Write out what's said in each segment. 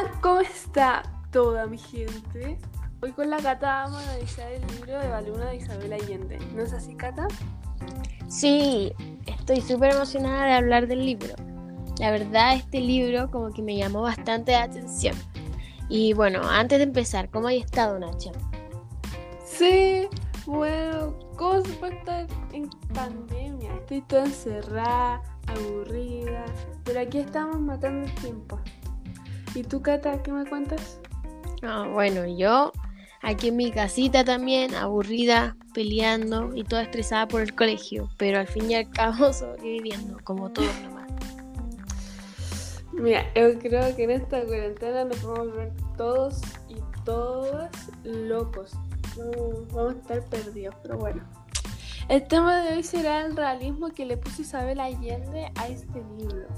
Hola, ¿cómo está toda mi gente? Hoy con la Cata vamos a analizar el libro de Baluna de Isabel Allende. ¿No es así, Cata? Sí, estoy súper emocionada de hablar del libro. La verdad, este libro como que me llamó bastante la atención. Y bueno, antes de empezar, ¿cómo hay estado, Nacho? Sí, bueno, ¿cómo se puede estar en pandemia? Estoy toda encerrada, aburrida, pero aquí estamos matando el tiempo. ¿Y tú, Cata, qué me cuentas? Ah, bueno, yo aquí en mi casita también, aburrida, peleando y toda estresada por el colegio, pero al fin y al cabo sobreviviendo, como todos nomás. Mira, yo creo que en esta cuarentena nos vamos a volver todos y todas locos. Vamos, vamos a estar perdidos, pero bueno. El tema de hoy será el realismo que le puso Isabel Allende a este libro.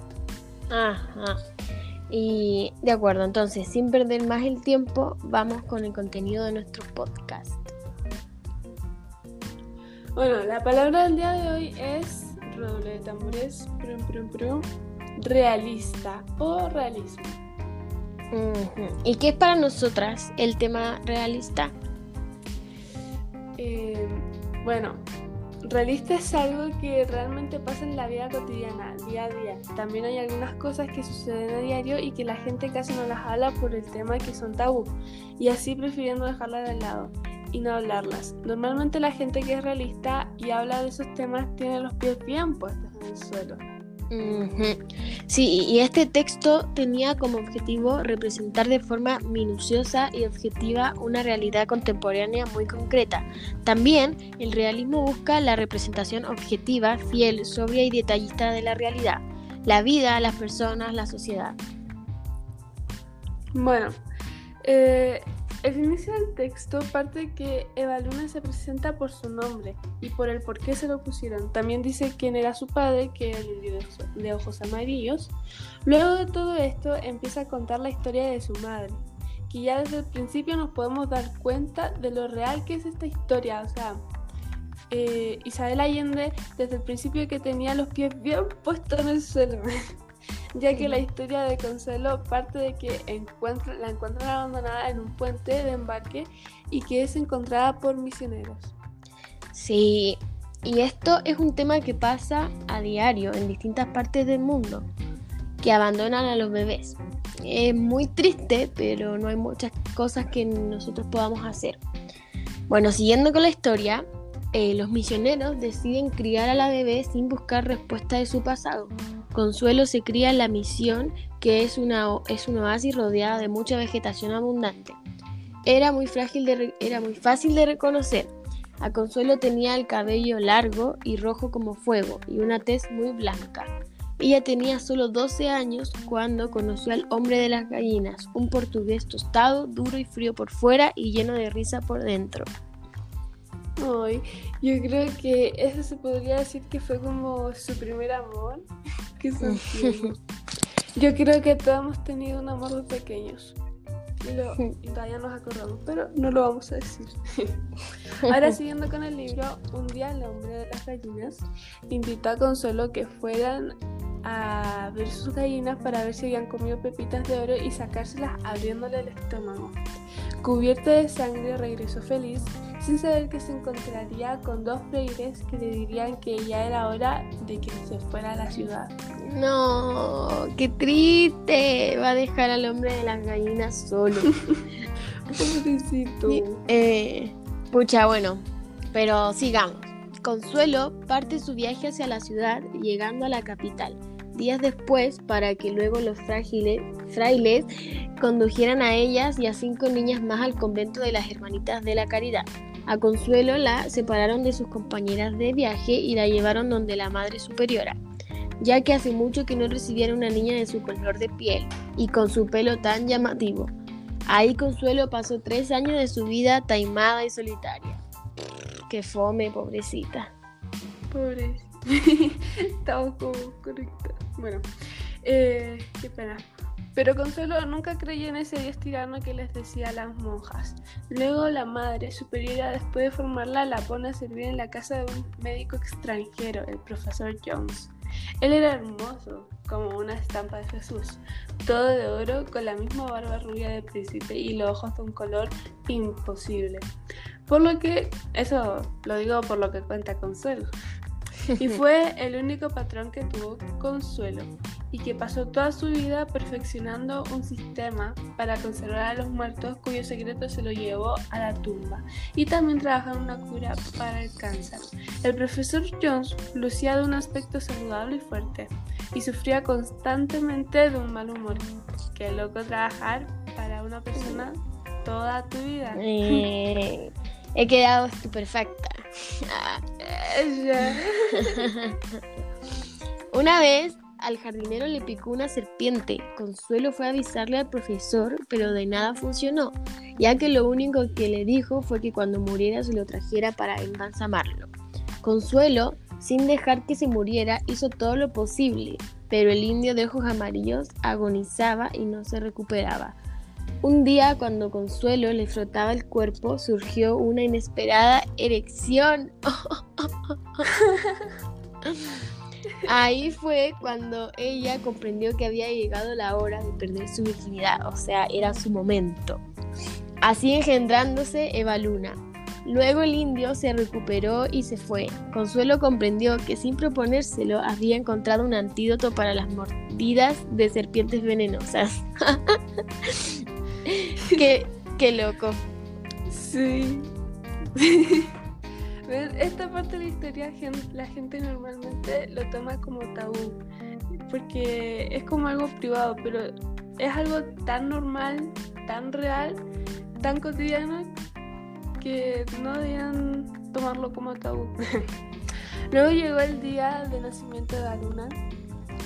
Ajá. Y de acuerdo, entonces, sin perder más el tiempo, vamos con el contenido de nuestro podcast. Bueno, la palabra del día de hoy es redoble de tambores, prum, prum, prum, realista o realismo. ¿Y qué es para nosotras el tema realista? Eh, bueno, realista es algo que realmente pasa en la vida cotidiana, día a día. También hay algunas cosas que suceden a diario y que la gente casi no las habla por el tema que son tabú, y así prefiriendo dejarlas de lado y no hablarlas. Normalmente la gente que es realista y habla de esos temas tiene los pies bien puestos en el suelo. Sí, y este texto tenía como objetivo representar de forma minuciosa y objetiva una realidad contemporánea muy concreta. También el realismo busca la representación objetiva, fiel, sobria y detallista de la realidad, la vida, las personas, la sociedad. Bueno, eh, el inicio del texto parte de que Eva Luna se presenta por su nombre y por el por qué se lo pusieron. También dice quién era su padre, que era el indio de ojo- de ojos amarillos. Luego de todo esto empieza a contar la historia de su madre, que ya desde el principio nos podemos dar cuenta de lo real que es esta historia. O sea, eh, Isabel Allende desde el principio que tenía los pies bien puestos en el suelo. ya que la historia de Consuelo parte de que encuentra- la encuentran abandonada en un puente de embarque y que es encontrada por misioneros. Sí, y esto es un tema que pasa a diario en distintas partes del mundo, que abandonan a los bebés. Es muy triste, pero no hay muchas cosas que nosotros podamos hacer. Bueno, siguiendo con la historia, eh, los misioneros deciden criar a la bebé sin buscar respuesta de su pasado. Consuelo se cría en la misión, que es, una, es oasis rodeada de mucha vegetación abundante. Era muy, frágil era muy fácil de reconocer. A Consuelo tenía el cabello largo y rojo como fuego y una tez muy blanca. Ella tenía solo 12 años cuando conoció al hombre de las gallinas, un portugués tostado, duro y frío por fuera y lleno de risa por dentro. Ay, yo creo que eso se podría decir que fue como su primer amor. Sentido. Yo creo que todos hemos tenido un amor de pequeños. Y, lo, todavía nos acordamos, pero no lo vamos a decir. Ahora siguiendo con el libro, un día el hombre de las gallinas invitó a Consuelo que fueran a ver sus gallinas para ver si habían comido pepitas de oro y sacárselas abriéndole el estómago. Cubierta de sangre regresó feliz sin saber que se encontraría con dos freires que le dirían que ya era hora de que se fuera a la ciudad. No, qué triste. Va a dejar al hombre de las gallinas solo. Pobrecito. Eh, pucha, bueno, pero sigamos. Consuelo parte su viaje hacia la ciudad, llegando a la capital. Días después, para que luego los frailes condujeran a ellas y a cinco niñas más al convento de las Hermanitas de la Caridad. A Consuelo la separaron de sus compañeras de viaje y la llevaron donde la Madre Superiora, ya que hace mucho que no recibiera una niña de su color de piel y con su pelo tan llamativo. Ahí Consuelo pasó tres años de su vida taimada y solitaria. Qué fome, pobrecita. Pobre. Estamos como. Bueno, eh, qué pena. Pero Consuelo nunca creyó en ese dios tirano que les decía a las monjas. Luego la madre superiora, después de formarla, la pone a servir en la casa de un médico extranjero, el profesor Jones. Él era hermoso, como una estampa de Jesús, todo de oro, con la misma barba rubia de príncipe y los ojos de un color imposible. Por lo que, eso lo digo por lo que cuenta Consuelo. Y fue el único patrón que tuvo Consuelo y que pasó toda su vida perfeccionando un sistema para conservar a los muertos cuyo secreto se lo llevó a la tumba y también trabajó en una cura para el cáncer. El profesor Jones lucía de un aspecto saludable y fuerte y sufría constantemente de un mal humor. Qué loco trabajar para una persona toda tu vida. Eh, he quedado estupefacta. Una vez al jardinero le picó una serpiente. Consuelo fue a avisarle al profesor, pero de nada funcionó, ya que lo único que le dijo fue que cuando muriera se lo trajera para embalsamarlo. Consuelo, sin dejar que se muriera, hizo todo lo posible, pero el indio de ojos amarillos agonizaba y no se recuperaba. Un día, cuando Consuelo le frotaba el cuerpo, surgió una inesperada erección. Ahí fue cuando ella comprendió que había llegado la hora de perder su virginidad, o sea, era su momento. Así engendrándose Eva Luna. Luego el indio se recuperó y se fue. Consuelo comprendió que sin proponérselo había encontrado un antídoto para las mordidas de serpientes venenosas. qué, qué loco. Sí. Esta parte de la historia la gente normalmente lo toma como tabú, porque es como algo privado, pero es algo tan normal, tan real, tan cotidiano, que no debían tomarlo como tabú. Luego llegó el día de nacimiento de la luna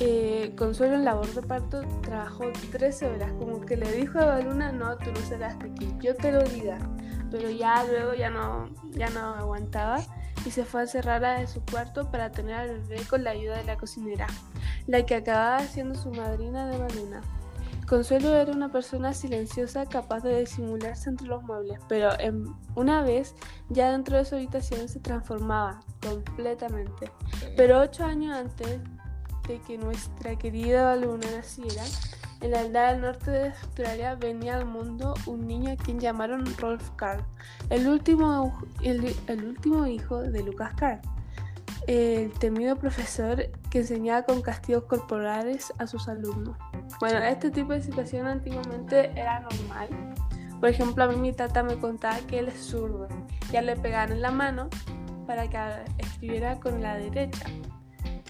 eh, Consuelo en labor de parto trabajó 13 horas, como que le dijo a Baluna, no, tú no serás de aquí, yo te lo diga. Pero ya luego ya no, ya no aguantaba y se fue a encerrar en su cuarto para tener al bebé con la ayuda de la cocinera, la que acababa siendo su madrina de Baluna. Consuelo era una persona silenciosa capaz de disimularse entre los muebles, pero una vez ya dentro de su habitación se transformaba completamente. Pero ocho años antes que nuestra querida luna naciera, en la aldea del norte de Australia venía al mundo un niño a quien llamaron Rolf Carr, el último, el, último hijo de Lucas Carr, el temido profesor que enseñaba con castigos corporales a sus alumnos. Bueno, este tipo de situación antiguamente era normal. Por ejemplo, a mí mi tata me contaba que él es zurdo. Ya le pegaban en la mano para que escribiera con la derecha.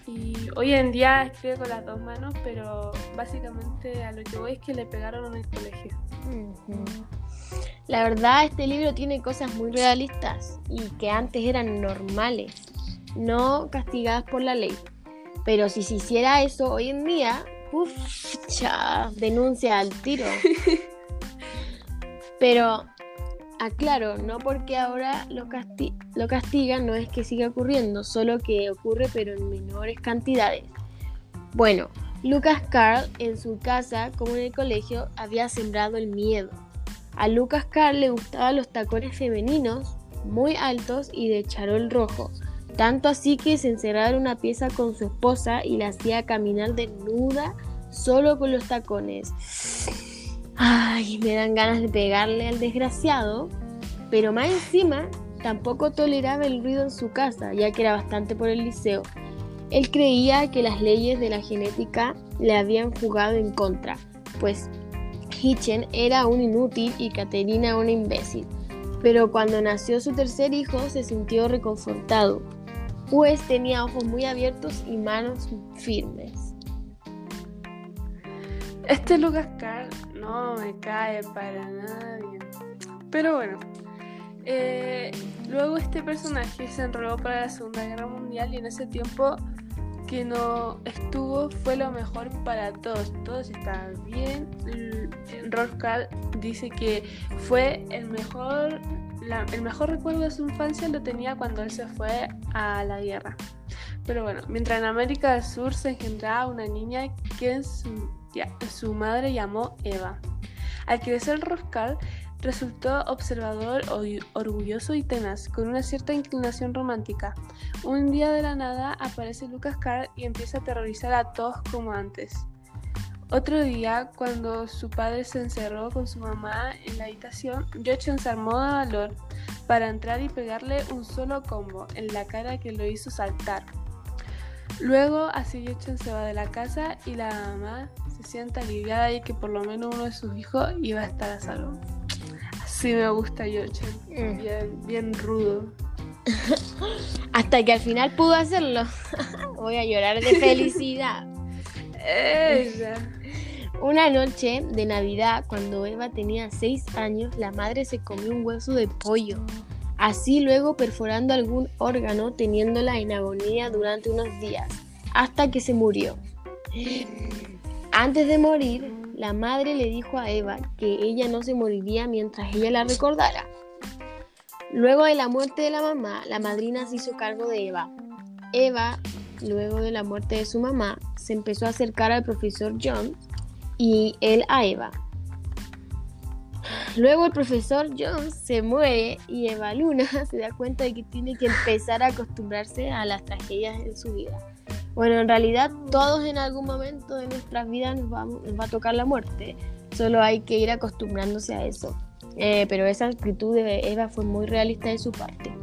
Y hoy en día escribe con las dos manos, pero básicamente a lo que voy es que le pegaron en el colegio. La verdad, este libro tiene cosas muy realistas y que antes eran normales, no castigadas por la ley. Pero si se hiciera eso hoy en día, uff, denuncia al tiro. Pero Aclaro, no porque ahora lo, lo castigan, no es que siga ocurriendo, solo que ocurre pero en menores cantidades. Bueno, Lucas Carl en su casa como en el colegio había sembrado el miedo. A Lucas Carl le gustaban los tacones femeninos, muy altos y de charol rojo, tanto así que se encerraba en una pieza con su esposa y la hacía caminar desnuda solo con los tacones. Ay, me dan ganas de pegarle al desgraciado. Pero más encima, tampoco toleraba el ruido en su casa, ya que era bastante por el liceo. Él creía que las leyes de la genética le habían jugado en contra, pues Hitchen era un inútil y Caterina una imbécil. Pero cuando nació su tercer hijo se sintió reconfortado, pues tenía ojos muy abiertos y manos firmes. Este Lucas Carl no me cae para nadie. Pero bueno, eh, luego este personaje se enroló para la Segunda Guerra Mundial y en ese tiempo que no estuvo fue lo mejor para todos. Todos estaban bien. Rolf Karl dice que fue el mejor, el mejor recuerdo de su infancia lo tenía cuando él se fue a la guerra. Pero bueno, mientras en América del Sur se engendraba una niña que su, su madre llamó Eva. Al crecer Roscal resultó observador, orgulloso y tenaz, con una cierta inclinación romántica. Un día de la nada aparece Lucas Carr y empieza a aterrorizar a todos como antes. Otro día, cuando su padre se encerró con su mamá en la habitación, Jochen se armó de valor para entrar y pegarle un solo combo en la cara que lo hizo saltar. Luego, así Jochen se va de la casa y la mamá se siente aliviada y que por lo menos uno de sus hijos iba a estar a salvo. Así me gusta Jochen, mm. bien, bien rudo. Hasta que al final pudo hacerlo. Voy a llorar de felicidad. Una noche de Navidad, cuando Eva tenía 6 años, la madre se comió un hueso de pollo. Así luego perforando algún órgano, teniéndola en agonía durante unos días, hasta que se murió. Antes de morir, la madre le dijo a Eva que ella no se moriría mientras ella la recordara. Luego de la muerte de la mamá, la madrina se hizo cargo de Eva. Eva, luego de la muerte de su mamá, se empezó a acercar al profesor Jones y él a Eva. Luego el profesor Jones se muere y Eva Luna se da cuenta de que tiene que empezar a acostumbrarse a las tragedias en su vida. Bueno, en realidad todos en algún momento de nuestras vidas nos, va a tocar la muerte, solo hay que ir acostumbrándose a eso. Eh, pero esa actitud de Eva fue muy realista de su parte.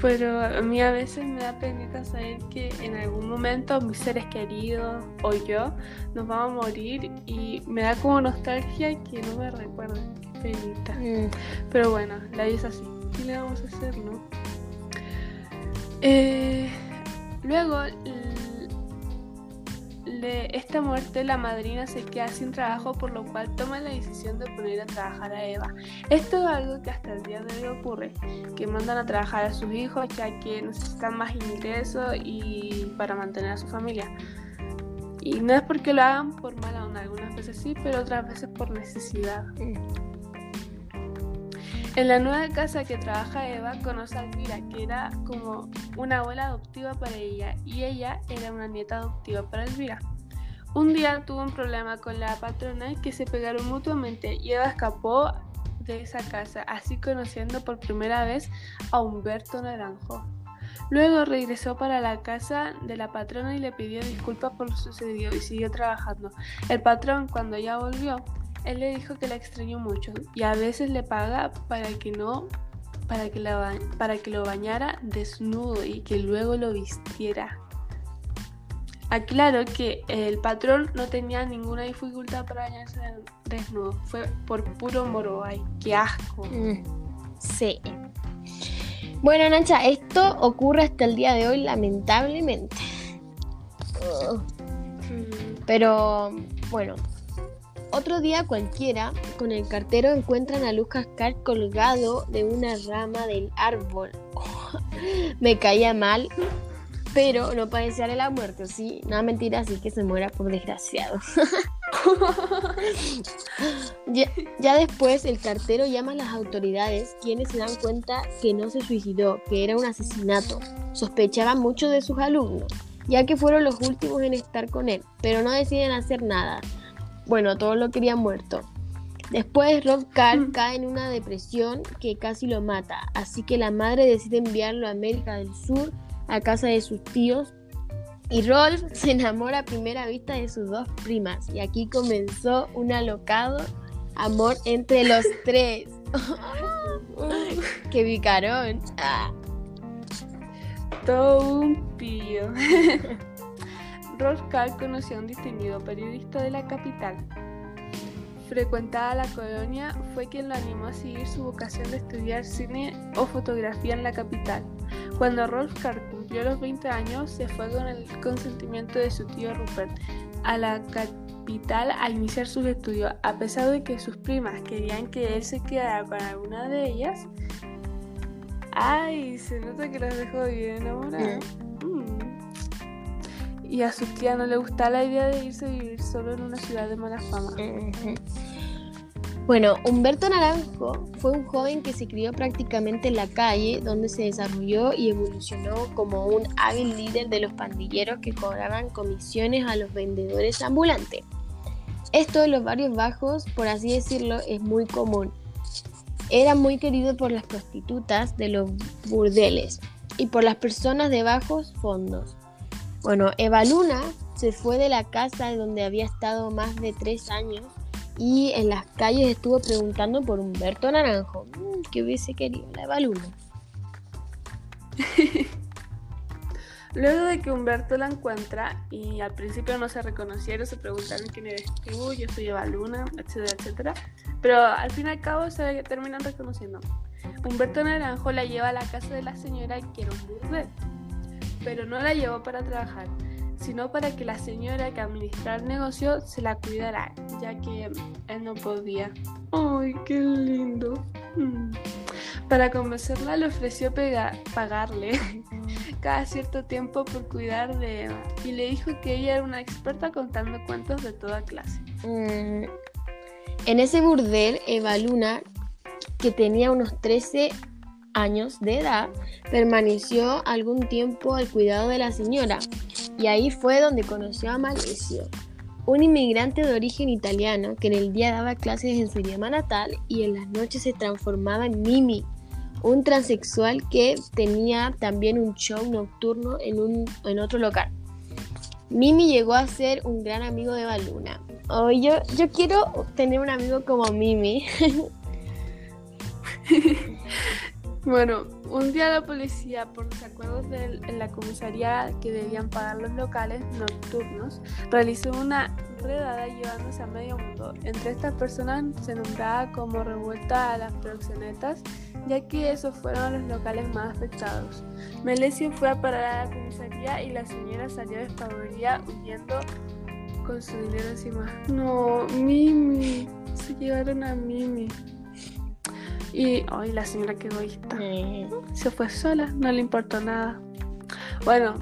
Pero a mí a veces me da pena saber que en algún momento mis seres queridos o yo nos vamos a morir y me da como nostalgia que no me recuerden. Qué penita. Mm. Pero bueno, la vida es así. ¿Qué le vamos a hacer, no? Eh, luego de esta muerte, la madrina se queda sin trabajo, por lo cual toma la decisión de poner a trabajar a Eva. Esto es algo que hasta el día de hoy ocurre, que mandan a trabajar a sus hijos ya que necesitan más ingresos y para mantener a su familia. Y no es porque lo hagan por mala onda, algunas veces sí, pero otras veces por necesidad. En la nueva casa que trabaja Eva conoce a Elvira, que era como una abuela adoptiva para ella, y ella era una nieta adoptiva para Elvira. Un día tuvo un problema con la patrona que se pegaron mutuamente y Eva escapó de esa casa, así conociendo por primera vez a Humberto Naranjo. Luego regresó para la casa de la patrona y le pidió disculpas por lo sucedido y siguió trabajando. El patrón, cuando ya volvió, él le dijo que la extrañó mucho y a veces le paga para que no para que, la, para que lo bañara desnudo y que luego lo vistiera. Aclaro que el patrón no tenía ninguna dificultad para bañarse desnudo. Fue por puro moro. Ay, qué asco. Mm, sí. Bueno, Nancha, esto ocurre hasta el día de hoy, lamentablemente. Pero, bueno. Otro día cualquiera, con el cartero encuentran a Lucas Carr colgado de una rama del árbol. me caía mal pero no desearle la muerte, ¿sí? Nada mentira, así que se muera por desgraciado. ya, después el cartero llama a las autoridades, quienes se dan cuenta que no se suicidó, que era un asesinato. Sospechaban mucho de sus alumnos, ya que fueron los últimos en estar con él, pero no deciden hacer nada. Bueno, todos lo querían muerto. Después Rob Carr mm. cae en una depresión que casi lo mata, así que la madre decide enviarlo a América del Sur a casa de sus tíos y Rolf se enamora a primera vista de sus dos primas y aquí comenzó un alocado amor entre los tres. ¡Qué picarón! Ah. Todo un pío. Rolf Karl conoció a un distinguido periodista de la capital. Frecuentada la colonia, fue quien lo animó a seguir su vocación de estudiar cine o fotografía en la capital. Cuando Rolf Karl cumplió los 20 años, se fue con el consentimiento de su tío Rupert a la capital a iniciar sus estudios, a pesar de que sus primas querían que él se quedara con alguna de ellas. Ay, se nota que los dejó bien enamorados. Y a su tía no le gustaba la idea de irse a vivir solo en una ciudad de mala fama. Bueno, Humberto Naranjo fue un joven que se crió prácticamente en la calle, donde se desarrolló y evolucionó como un hábil líder de los pandilleros que cobraban comisiones a los vendedores ambulantes. Esto de los barrios bajos, por así decirlo, es muy común. Era muy querido por las prostitutas de los burdeles y por las personas de bajos fondos. Bueno, Eva Luna se fue de la casa donde había estado más de tres años y en las calles estuvo preguntando por Humberto Naranjo, mm, que hubiese querido la Eva Luna. Luego de que Humberto la encuentra y al principio no se reconocieron, se preguntaron quién eres tú, yo soy Eva Luna, etcétera, etcétera. Pero al fin y al cabo se terminan reconociendo. Humberto Naranjo la lleva a la casa de la señora que era un pero no la llevó para trabajar, sino para que la señora que administraba el negocio se la cuidara, ya que él no podía. ¡Ay, qué lindo! Mm. Para convencerla le ofreció pagarle cada cierto tiempo por cuidar de Eva y le dijo que ella era una experta contando cuentos de toda clase. Mm, en ese burdel, Eva Luna, que tenía unos 13 años de edad, permaneció algún tiempo al cuidado de la señora y ahí fue donde conoció a Malesio, un inmigrante de origen italiano que en el día daba clases en su idioma natal y en las noches se transformaba en Mimi, un transexual que tenía también un show nocturno en, un, en otro local. Mimi llegó a ser un gran amigo de Baluna. Oh, yo, yo quiero tener un amigo como Mimi. bueno, un día la policía, por desacuerdos de, en la comisaría que debían pagar los locales nocturnos, realizó una redada llevándose a medio mundo. Entre estas personas se nombraba como revuelta a las proxenetas ya que esos fueron los locales más afectados. Melesio fue a parar a la comisaría y la señora salió despavorida huyendo con su dinero encima. No, Mimi, se llevaron a Mimi. Y, ay, la señora quedó egoísta. Se fue sola, no le importó nada. Bueno.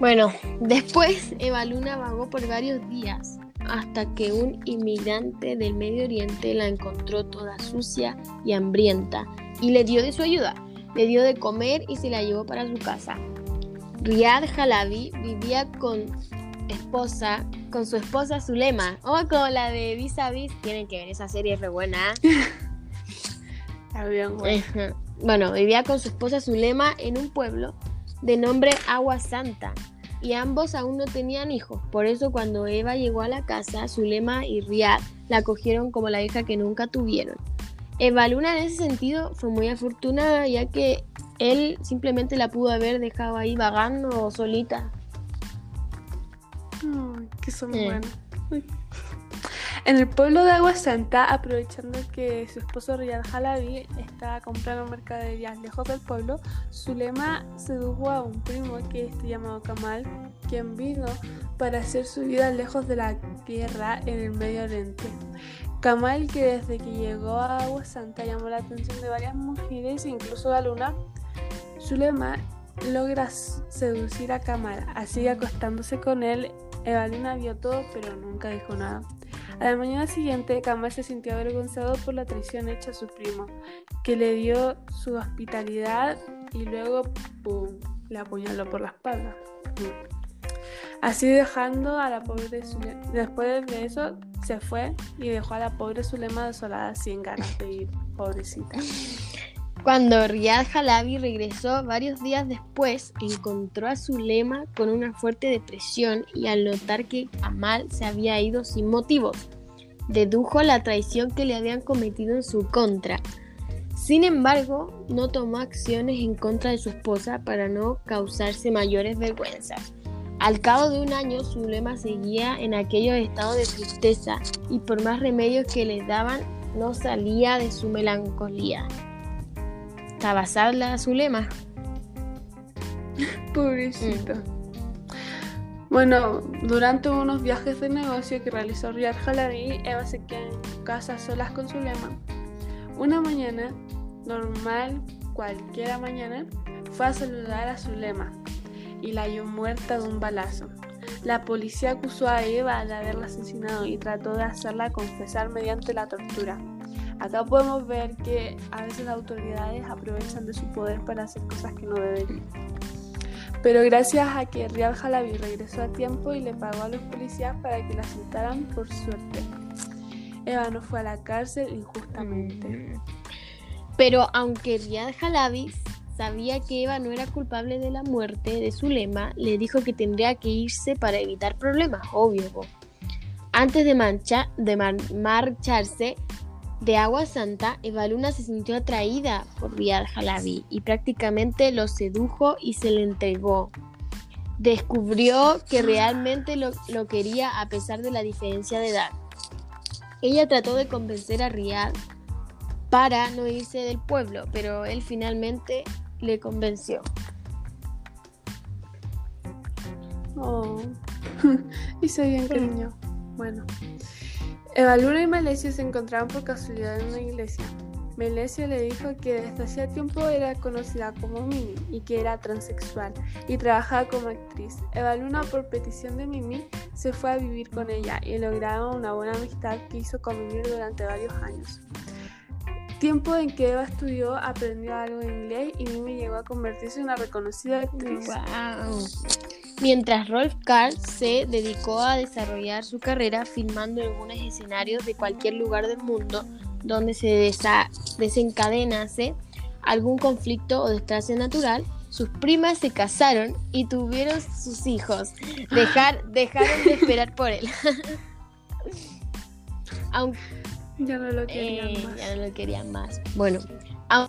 Bueno, después Eva Luna vagó por varios días hasta que un inmigrante del Medio Oriente la encontró toda sucia y hambrienta y le dio de su ayuda. Le dio de comer y se la llevó para su casa. Riyad Halabi vivía con esposa, con su esposa Zulema. O oh, como la de Vis a Vis. Tienen que ver esa serie, es re buena. bueno, vivía con su esposa Zulema en un pueblo de nombre Agua Santa y ambos aún no tenían hijos. Por eso cuando Eva llegó a la casa, Zulema y Riad la cogieron como la hija que nunca tuvieron. Eva Luna en ese sentido fue muy afortunada ya que él simplemente la pudo haber dejado ahí vagando solita. Ay, que son buenos. En el pueblo de Agua Santa, aprovechando que su esposo Riyad Halabi estaba comprando mercaderías lejos del pueblo, Zulema sedujo a un primo que está llamado Kamal, quien vino para hacer su vida lejos de la tierra en el Medio Oriente. Kamal, que desde que llegó a Agua Santa llamó la atención de varias mujeres, incluso de Luna, Zulema logra seducir a Kamal, así acostándose con él. Evalina vio todo, pero nunca dijo nada. A la mañana siguiente, Kamal se sintió avergonzado por la traición hecha a su primo, que le dio su hospitalidad y luego ¡pum! le apuñaló por la espalda. Así dejando a la pobre Zulema. Después de eso, se fue y dejó a la pobre Zulema desolada sin ganas de ir, pobrecita. Cuando Riyad Halabi regresó varios días después, encontró a Zulema con una fuerte depresión y al notar que Amal se había ido sin motivos, dedujo la traición que le habían cometido en su contra. Sin embargo, no tomó acciones en contra de su esposa para no causarse mayores vergüenzas. Al cabo de un año, Zulema seguía en aquellos estados de tristeza y por más remedios que le daban, no salía de su melancolía a su lema. Pobrecito. Mm. Bueno, durante unos viajes de negocio que realizó Riyad Halabi, Eva se quedó en casa solas con su lema. Una mañana, normal, cualquiera mañana, fue a saludar a su lema y la halló muerta de un balazo. La policía acusó a Eva de haberla asesinado y trató de hacerla confesar mediante la tortura. Acá podemos ver que a veces las autoridades aprovechan de su poder para hacer cosas que no deberían. Pero gracias a que Rial Jalabi regresó a tiempo y le pagó a los policías para que la soltaran por suerte. Eva no fue a la cárcel injustamente. Pero aunque Riyad Jalabi sabía que Eva no era culpable de la muerte de Zulema, le dijo que tendría que irse para evitar problemas, obvio. Antes de, mancha, de mar- marcharse de Agua Santa, Eva Luna se sintió atraída por Riyad Jalabi y prácticamente lo sedujo y se le entregó. Descubrió que realmente lo, lo quería a pesar de la diferencia de edad. Ella trató de convencer a Riyad para no irse del pueblo, pero él finalmente le convenció. Oh. y bien cariño. Bueno. Eva Luna y Melesio se encontraban por casualidad en una iglesia. Melesio le dijo que desde hacía tiempo era conocida como Mimi y que era transexual y trabajaba como actriz. Eva Luna, por petición de Mimi, se fue a vivir con ella y lograron una buena amistad que hizo convivir durante varios años. Tiempo en que Eva estudió, aprendió algo de inglés y Mimi llegó a convertirse en una reconocida actriz. Wow. Mientras Rolf Karl se dedicó a desarrollar su carrera filmando en algunos escenarios de cualquier lugar del mundo donde se desencadenase algún conflicto o desgracia natural, sus primas se casaron y tuvieron sus hijos. Dejar, dejaron de esperar por él. Aunque Ya no lo querían eh, más. ya no lo querían más. Bueno, a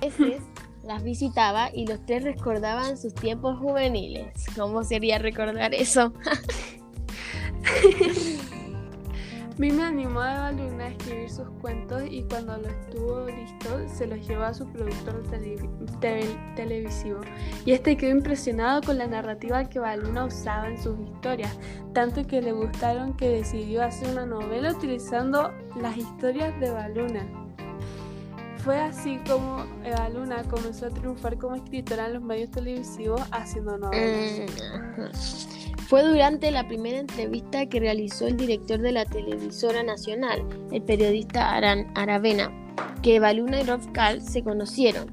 veces las visitaba y los tres recordaban sus tiempos juveniles. ¿Cómo sería recordar eso? Mimi animó a Luna a escribir sus cuentos y cuando lo estuvo listo se los llevó a su productor televi- tel- televisivo. Y este quedó impresionado con la narrativa que Eva Luna usaba en sus historias, tanto que le gustaron que decidió hacer una novela utilizando las historias de Eva Luna. Fue así como Eva Luna comenzó a triunfar como escritora en los medios televisivos haciendo novelas. Mm. Fue durante la primera entrevista que realizó el director de la televisora nacional, el periodista Aran Aravena, que Eva Luna y Rolf Karl se conocieron.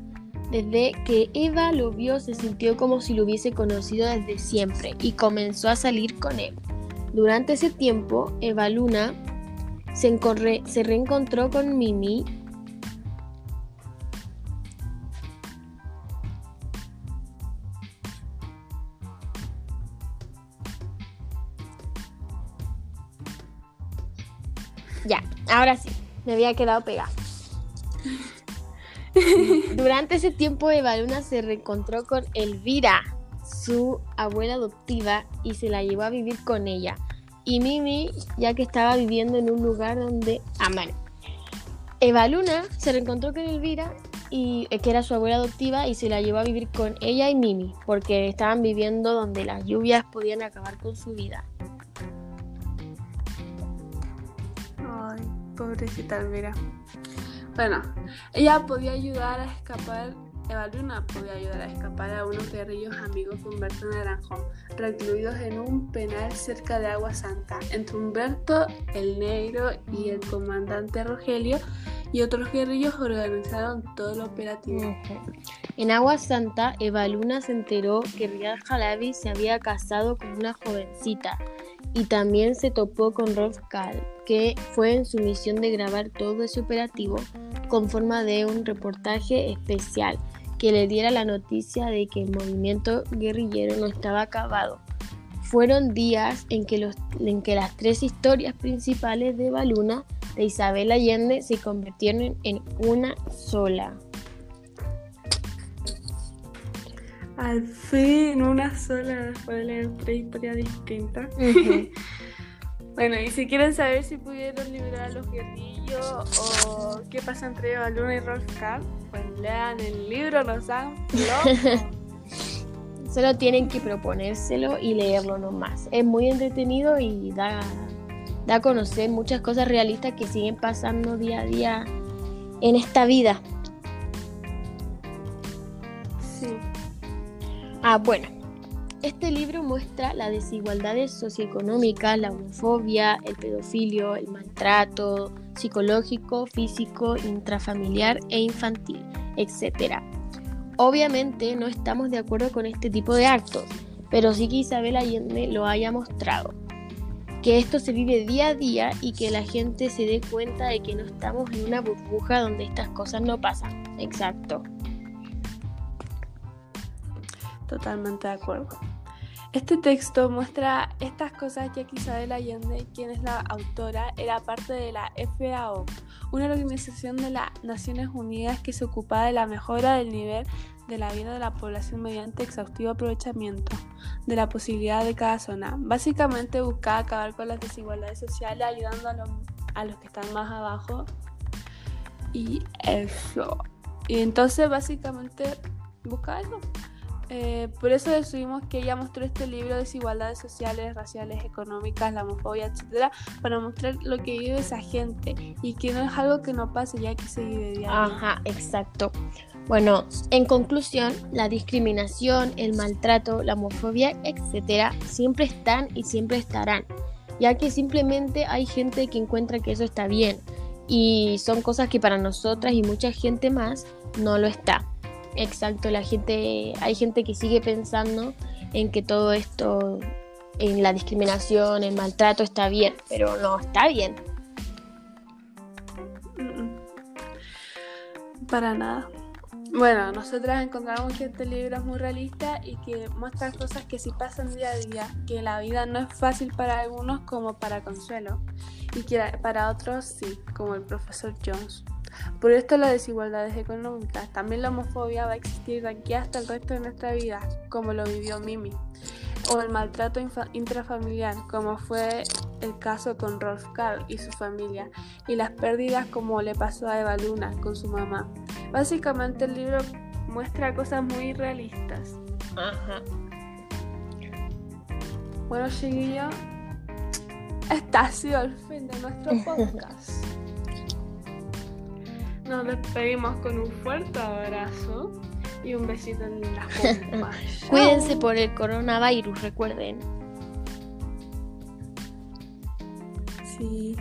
Desde que Eva lo vio se sintió como si lo hubiese conocido desde siempre y comenzó a salir con él. Durante ese tiempo, Eva Luna se, se reencontró con Mimi Ya, ahora sí, me había quedado pegada. Durante ese tiempo Eva Luna se reencontró con Elvira, su abuela adoptiva, y se la llevó a vivir con ella. Y Mimi, ya que estaba viviendo en un lugar donde... Bueno. Eva Luna se reencontró con Elvira, y, eh, que era su abuela adoptiva, y se la llevó a vivir con ella y Mimi, porque estaban viviendo donde las lluvias podían acabar con su vida. Pobrecita Elvira. Bueno, ella podía ayudar a escapar, Eva Luna podía ayudar a escapar a unos guerrillos amigos de Humberto Naranjo, recluidos en un penal cerca de Agua Santa. Entre Humberto, el negro y el comandante Rogelio y otros guerrillos organizaron todo el operativo. En Agua Santa, Eva Luna se enteró que Riyad Jalabi se había casado con una jovencita y también se topó con Rolf Kahl, que fue en su misión de grabar todo ese operativo con forma de un reportaje especial que le diera la noticia de que el movimiento guerrillero no estaba acabado. Fueron días en que, los, en que las tres historias principales de Eva Luna de Isabel Allende se convirtieron en una sola. Al fin, una sola después de leer tres historias distintas. Bueno, y si quieren saber si pudieron liberar a los guerrillos o qué pasa entre Eva Luna y Rolf Kahl, pues lean el libro, no sean locos. Solo tienen que proponérselo y leerlo nomás. Es muy entretenido y da, da a conocer muchas cosas realistas que siguen pasando día a día en esta vida. Ah, bueno. este libro muestra las desigualdades socioeconómicas, la homofobia, el pedofilio, el maltrato psicológico, físico, intrafamiliar e infantil, etc. Obviamente no estamos de acuerdo con este tipo de actos, pero sí que Isabel Allende lo haya mostrado. Que esto se vive día a día y que la gente se dé cuenta de que no estamos en una burbuja donde estas cosas no pasan. Exacto. Totalmente de acuerdo. Este texto muestra estas cosas ya que Isabel Allende, quien es la autora, era parte de la FAO, una organización de las Naciones Unidas que se ocupaba de la mejora del nivel de la vida de la población mediante exhaustivo aprovechamiento de la posibilidad de cada zona. Básicamente buscaba acabar con las desigualdades sociales ayudando a los, a los que están más abajo y eso. Y entonces básicamente buscaba eso. Eh, por eso decidimos que ella mostró este libro Desigualdades sociales, raciales, económicas, la homofobia, etcétera, para mostrar lo que vive esa gente y que no es algo que no pase ya que se vive diario. Ajá, exacto. Bueno, en conclusión, la discriminación, el maltrato, la homofobia, etcétera, siempre están y siempre estarán, ya que simplemente hay gente que encuentra que eso está bien y son cosas que para nosotras y mucha gente más no lo está. Exacto, la gente, hay gente que sigue pensando en que todo esto, en la discriminación, el maltrato está bien, pero no está bien. Para nada. Bueno, nosotras encontramos que este libro es muy realista y que muestra cosas que sí pasan día a día, que la vida no es fácil para algunos como para Consuelo y que para otros sí, como el profesor Jones. Por esto las desigualdades económicas, también la homofobia va a existir de aquí hasta el resto de nuestra vida, como lo vivió Mimi, o el maltrato intrafamiliar, como fue el caso con Rolf Karl y su familia, y las pérdidas como le pasó a Eva Luna con su mamá. Básicamente el libro muestra cosas muy realistas. Ajá. Bueno, chiquillo, este ha sido el fin de nuestro podcast. Nos despedimos con un fuerte abrazo y un besito en la pompa. Cuídense por el coronavirus, recuerden. Sí.